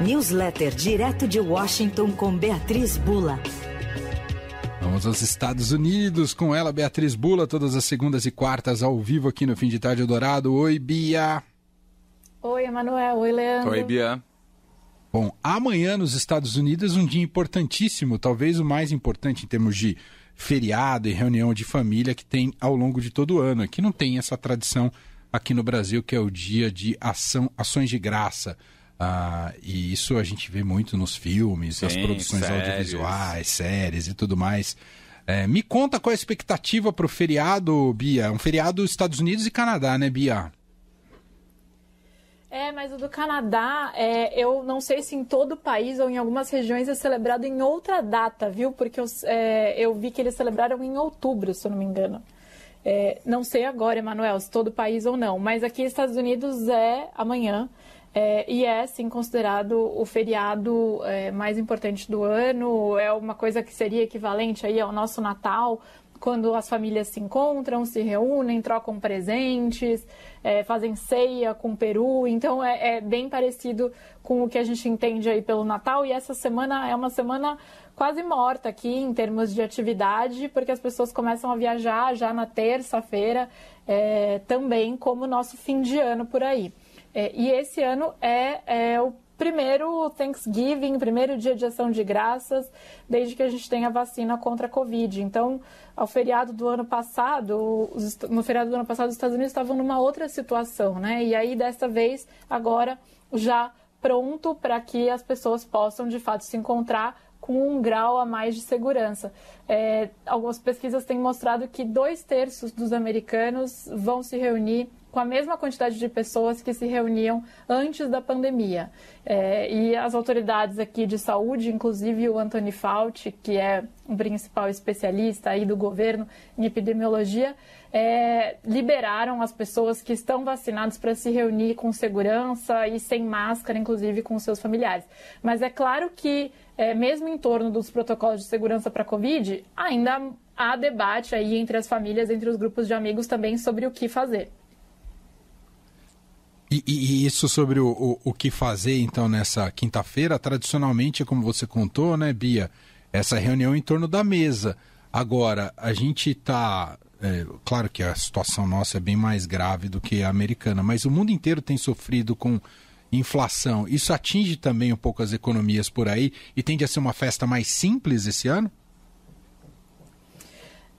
Newsletter direto de Washington com Beatriz Bula. Vamos aos Estados Unidos com ela, Beatriz Bula, todas as segundas e quartas ao vivo aqui no Fim de Tarde Dourado. Oi, Bia. Oi, Emanuel. Oi, Leandro. Oi, Bia. Bom, amanhã nos Estados Unidos um dia importantíssimo, talvez o mais importante em termos de feriado e reunião de família que tem ao longo de todo o ano. Aqui não tem essa tradição aqui no Brasil, que é o dia de ação, ações de graça. Ah, e isso a gente vê muito nos filmes, Sim, nas produções séries. audiovisuais, séries e tudo mais. É, me conta qual é a expectativa para o feriado, Bia. Um feriado dos Estados Unidos e Canadá, né, Bia? É, mas o do Canadá, é, eu não sei se em todo o país ou em algumas regiões é celebrado em outra data, viu? Porque eu, é, eu vi que eles celebraram em outubro, se eu não me engano. É, não sei agora, Emanuel, se todo o país ou não, mas aqui nos Estados Unidos é amanhã. É, e é, sim, considerado o feriado é, mais importante do ano. É uma coisa que seria equivalente aí ao nosso Natal, quando as famílias se encontram, se reúnem, trocam presentes, é, fazem ceia com peru. Então é, é, bem parecido com o que a gente entende aí pelo Natal. E essa semana é uma semana quase morta aqui em termos de atividade, porque as pessoas começam a viajar já na terça-feira, é, também como nosso fim de ano por aí. É, e esse ano é, é o primeiro Thanksgiving, primeiro dia de ação de graças, desde que a gente tem a vacina contra a Covid. Então, ao feriado do ano passado, no feriado do ano passado, os Estados Unidos estavam numa outra situação, né? E aí, dessa vez, agora, já pronto para que as pessoas possam, de fato, se encontrar com um grau a mais de segurança. É, algumas pesquisas têm mostrado que dois terços dos americanos vão se reunir com a mesma quantidade de pessoas que se reuniam antes da pandemia. É, e as autoridades aqui de saúde, inclusive o Anthony Fauci, que é o principal especialista aí do governo em epidemiologia, é, liberaram as pessoas que estão vacinadas para se reunir com segurança e sem máscara, inclusive com seus familiares. Mas é claro que, é, mesmo em torno dos protocolos de segurança para a Covid, ainda há debate aí entre as famílias, entre os grupos de amigos também sobre o que fazer. E, e, isso sobre o, o, o, que fazer, então, nessa quinta-feira, tradicionalmente, como você contou, né, Bia, essa reunião em torno da mesa. Agora, a gente está. É, claro que a situação nossa é bem mais grave do que a americana, mas o mundo inteiro tem sofrido com inflação. Isso atinge também um pouco as economias por aí e tende a ser uma festa mais simples esse ano?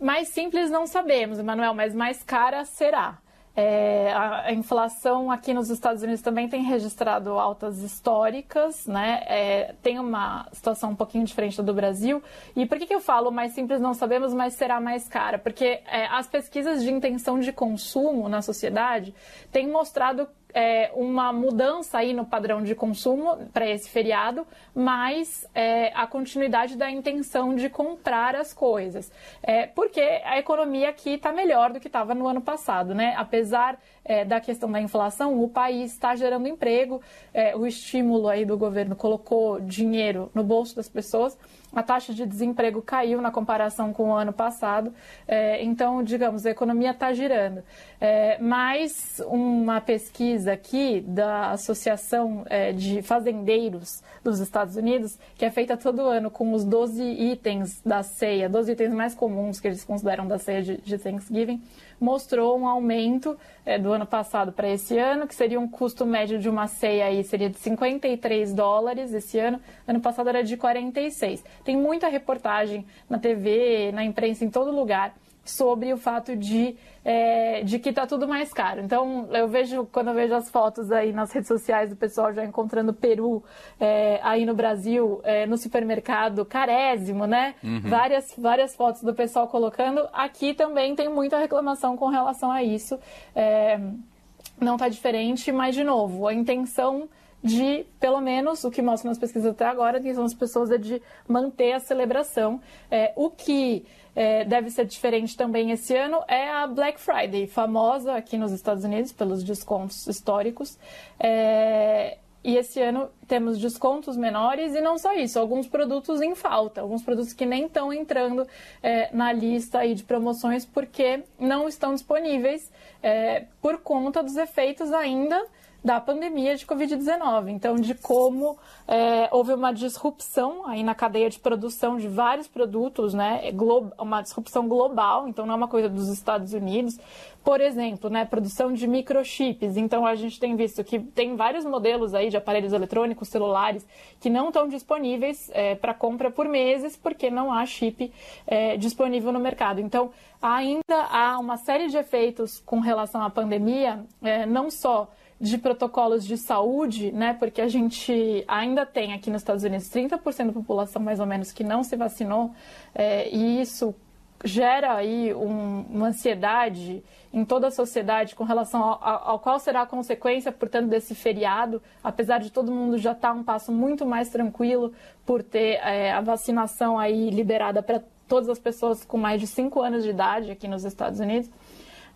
Mais simples não sabemos, Emanuel, mas mais cara será. É, a, inflação aqui nos Estados Unidos também tem registrado altas históricas, né? É, tem uma situação um pouquinho diferente do Brasil. E por que, que eu falo mais simples não sabemos, mas será mais cara? Porque é, as pesquisas de intenção de consumo na sociedade têm mostrado é, uma mudança aí no padrão de consumo para esse feriado, mas é, a continuidade da intenção de comprar as coisas. É, porque a economia aqui está melhor do que estava no ano passado, né? Apesar é, da questão da inflação, o país está gerando emprego, é, o estímulo aí do governo colocou dinheiro no bolso das pessoas a taxa de desemprego caiu na comparação com o ano passado, é, então, digamos, a economia está girando. É, mais uma pesquisa aqui da Associação é, de Fazendeiros dos Estados Unidos, que é feita todo ano com os 12 itens da ceia, 12 itens mais comuns que eles consideram da ceia de, de Thanksgiving, mostrou um aumento é, do ano passado para esse ano, que seria um custo médio de uma ceia aí, seria de 53 dólares esse ano, ano passado era de 46. Tem muita reportagem na TV, na imprensa, em todo lugar sobre o fato de, é, de que está tudo mais caro. Então, eu vejo, quando eu vejo as fotos aí nas redes sociais do pessoal já encontrando peru é, aí no Brasil, é, no supermercado, carésimo, né? Uhum. Várias, várias fotos do pessoal colocando. Aqui também tem muita reclamação com relação a isso. É, não está diferente, mas, de novo, a intenção de, pelo menos, o que mostra nas pesquisas até agora, que são as pessoas, é de manter a celebração. É, o que é, deve ser diferente também esse ano é a Black Friday, famosa aqui nos Estados Unidos pelos descontos históricos. É, e esse ano temos descontos menores e não só isso, alguns produtos em falta, alguns produtos que nem estão entrando é, na lista aí de promoções porque não estão disponíveis é, por conta dos efeitos ainda da pandemia de Covid-19. Então, de como é, houve uma disrupção aí na cadeia de produção de vários produtos, né? Uma disrupção global, então não é uma coisa dos Estados Unidos. Por exemplo, né, produção de microchips. Então, a gente tem visto que tem vários modelos aí de aparelhos eletrônicos, celulares, que não estão disponíveis é, para compra por meses, porque não há chip é, disponível no mercado. Então, ainda há uma série de efeitos com relação à pandemia, é, não só de protocolos de saúde, né? Porque a gente ainda tem aqui nos Estados Unidos 30% da população mais ou menos que não se vacinou, é, e isso gera aí um, uma ansiedade em toda a sociedade com relação ao, ao, qual será a consequência, portanto, desse feriado, apesar de todo mundo já estar tá um passo muito mais tranquilo por ter é, a vacinação aí liberada para todas as pessoas com mais de 5 anos de idade aqui nos Estados Unidos.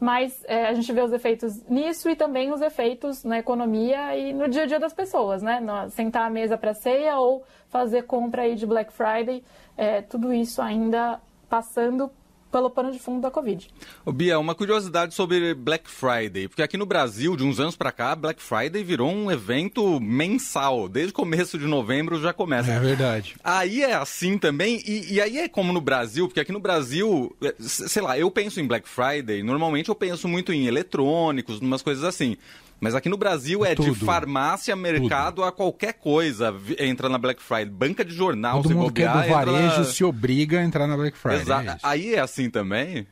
Mas é, a gente vê os efeitos nisso e também os efeitos na economia e no dia a dia das pessoas, né? No, sentar à mesa para ceia ou fazer compra aí de Black Friday, é, tudo isso ainda passando pelo pano de fundo da Covid. Ô Bia, uma curiosidade sobre Black Friday, porque aqui no Brasil, de uns anos para cá, Black Friday virou um evento mensal, desde o começo de novembro já começa. É verdade. Aí é assim também, e, e aí é como no Brasil, porque aqui no Brasil, é, sei lá, eu penso em Black Friday, normalmente eu penso muito em eletrônicos, umas coisas assim. Mas aqui no Brasil é Tudo. de farmácia, mercado Tudo. a qualquer coisa entra na Black Friday. Banca de jornal, Todo se mundo bobear, que é do varejo entra... se obriga a entrar na Black Friday. Exato. É Aí é assim também?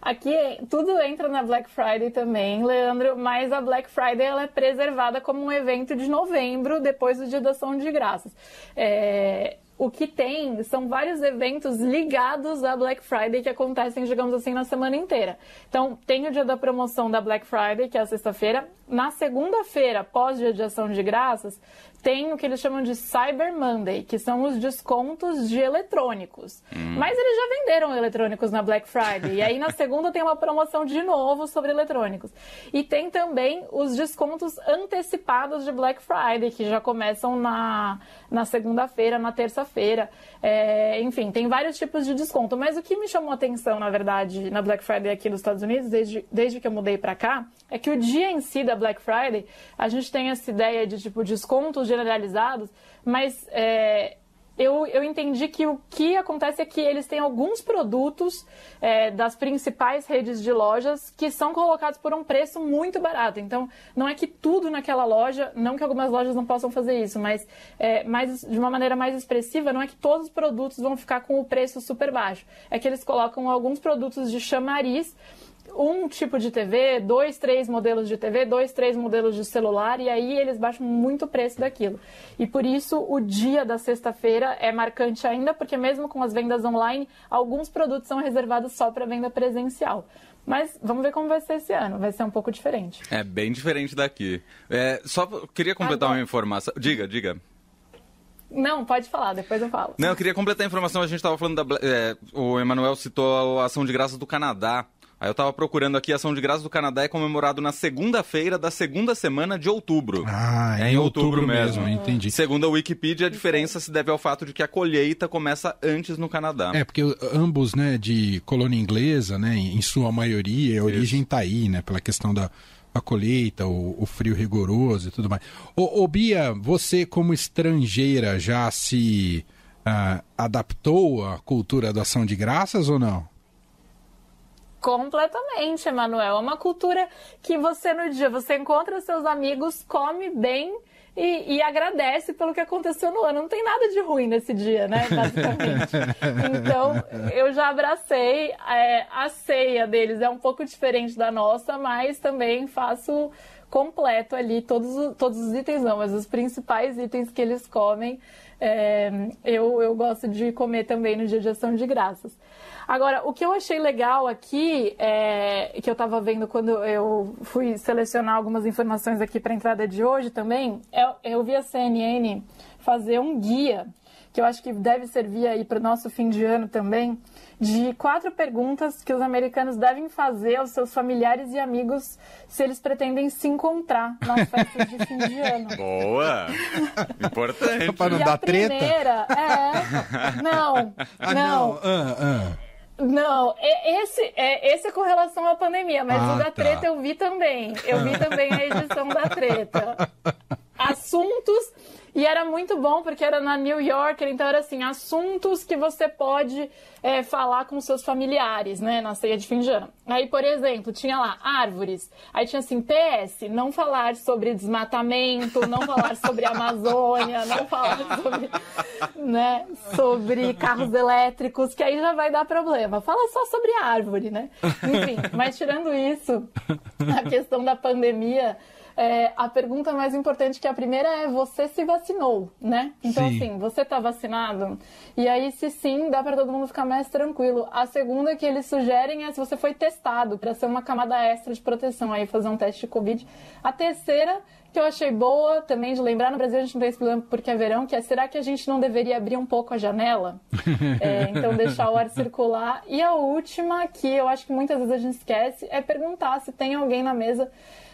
Aqui tudo entra na Black Friday também, Leandro, mas a Black Friday ela é preservada como um evento de novembro, depois do Dia da Ação de Graças. É, o que tem são vários eventos ligados à Black Friday que acontecem, digamos assim, na semana inteira. Então, tem o dia da promoção da Black Friday, que é a sexta-feira. Na segunda-feira, pós-dia de ação de graças, tem o que eles chamam de Cyber Monday, que são os descontos de eletrônicos. Hum. Mas eles já venderam eletrônicos na Black Friday. e aí na segunda tem uma promoção de novo sobre eletrônicos. E tem também os descontos antecipados de Black Friday, que já começam na, na segunda-feira, na terça-feira. É, enfim, tem vários tipos de desconto. Mas o que me chamou atenção, na verdade, na Black Friday aqui nos Estados Unidos, desde, desde que eu mudei para cá, é que o dia em si da Black Friday, a gente tem essa ideia de tipo descontos generalizados, mas é, eu, eu entendi que o que acontece é que eles têm alguns produtos é, das principais redes de lojas que são colocados por um preço muito barato. Então, não é que tudo naquela loja, não que algumas lojas não possam fazer isso, mas é, mais, de uma maneira mais expressiva, não é que todos os produtos vão ficar com o preço super baixo. É que eles colocam alguns produtos de chamariz um tipo de TV, dois, três modelos de TV, dois, três modelos de celular, e aí eles baixam muito o preço daquilo. E por isso o dia da sexta-feira é marcante ainda, porque mesmo com as vendas online, alguns produtos são reservados só para venda presencial. Mas vamos ver como vai ser esse ano. Vai ser um pouco diferente. É bem diferente daqui. É, só queria completar Agora... uma informação. Diga, diga. Não, pode falar, depois eu falo. Não, eu queria completar a informação. A gente estava falando da. É, o Emanuel citou a ação de graças do Canadá. Aí eu tava procurando aqui, a Ação de Graças do Canadá é comemorado na segunda-feira da segunda semana de outubro. Ah, é em, outubro, outubro mesmo. mesmo. entendi. Segundo a Wikipedia, a diferença se deve ao fato de que a colheita começa antes no Canadá. É, porque ambos, né, de colônia inglesa, né, em sua maioria, a origem está aí, né, pela questão da a colheita, o, o, frio rigoroso e tudo mais. Ô, ô, Bia, você como estrangeira já se uh, adaptou à cultura da ação de graças ou não? Completamente, Emanuel. É uma cultura que você no dia você encontra seus amigos, come bem e, e, agradece pelo que aconteceu no ano. Não tem nada de ruim nesse dia, né? Basicamente. então, eu já abracei. É, a ceia deles é um pouco diferente da nossa, mas também faço completo ali todos, todos os itens, não, mas os principais itens que eles comem. É, eu, eu gosto de comer também no dia de ação de graças. Agora, o que eu achei legal aqui, é, que eu estava vendo quando eu fui selecionar algumas informações aqui para a entrada de hoje também, é, eu vi a CNN fazer um guia, que eu acho que deve servir aí para o nosso fim de ano também, de quatro perguntas que os americanos devem fazer aos seus familiares e amigos se eles pretendem se encontrar nas festas de fim de ano. Boa! Importante. Para não e dar treta? Primeira, é. Não, ah, não. não. Ah, ah. Não, esse é, esse é com relação à pandemia, mas ah, o da tá. treta eu vi também. Eu vi também a edição da treta. Assuntos e era muito bom porque era na New Yorker, então era assim, assuntos que você pode é, falar com seus familiares, né, na ceia de fim de ano. Aí, por exemplo, tinha lá árvores. Aí tinha assim, PS, não falar sobre desmatamento, não falar sobre Amazônia, não falar sobre, né, sobre carros elétricos, que aí já vai dar problema. Fala só sobre árvore, né? Enfim, mas tirando isso, a questão da pandemia é, a pergunta mais importante que a primeira é você se vacinou, né? Então sim. assim, você está vacinado? E aí se sim, dá para todo mundo ficar mais tranquilo. A segunda que eles sugerem é se você foi testado para ser uma camada extra de proteção, aí fazer um teste de covid. A terceira que eu achei boa também de lembrar, no Brasil a gente não tem esse problema porque é verão, que é será que a gente não deveria abrir um pouco a janela? é, então deixar o ar circular. E a última, que eu acho que muitas vezes a gente esquece, é perguntar se tem alguém na mesa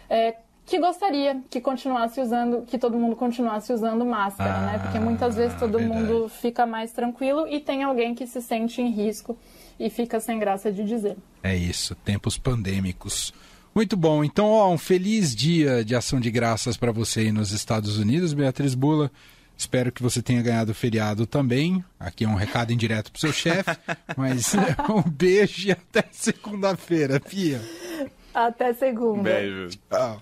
é, que gostaria que continuasse usando, que todo mundo continuasse usando máscara, ah, né? Porque muitas vezes todo verdade. mundo fica mais tranquilo e tem alguém que se sente em risco e fica sem graça de dizer. É isso, tempos pandêmicos. Muito bom. Então, ó, um feliz dia de ação de graças para você aí nos Estados Unidos, Beatriz Bula. Espero que você tenha ganhado o feriado também. Aqui é um recado indireto pro seu chefe, mas um beijo e até segunda-feira, Pia. Até segunda. Beijo. Tchau.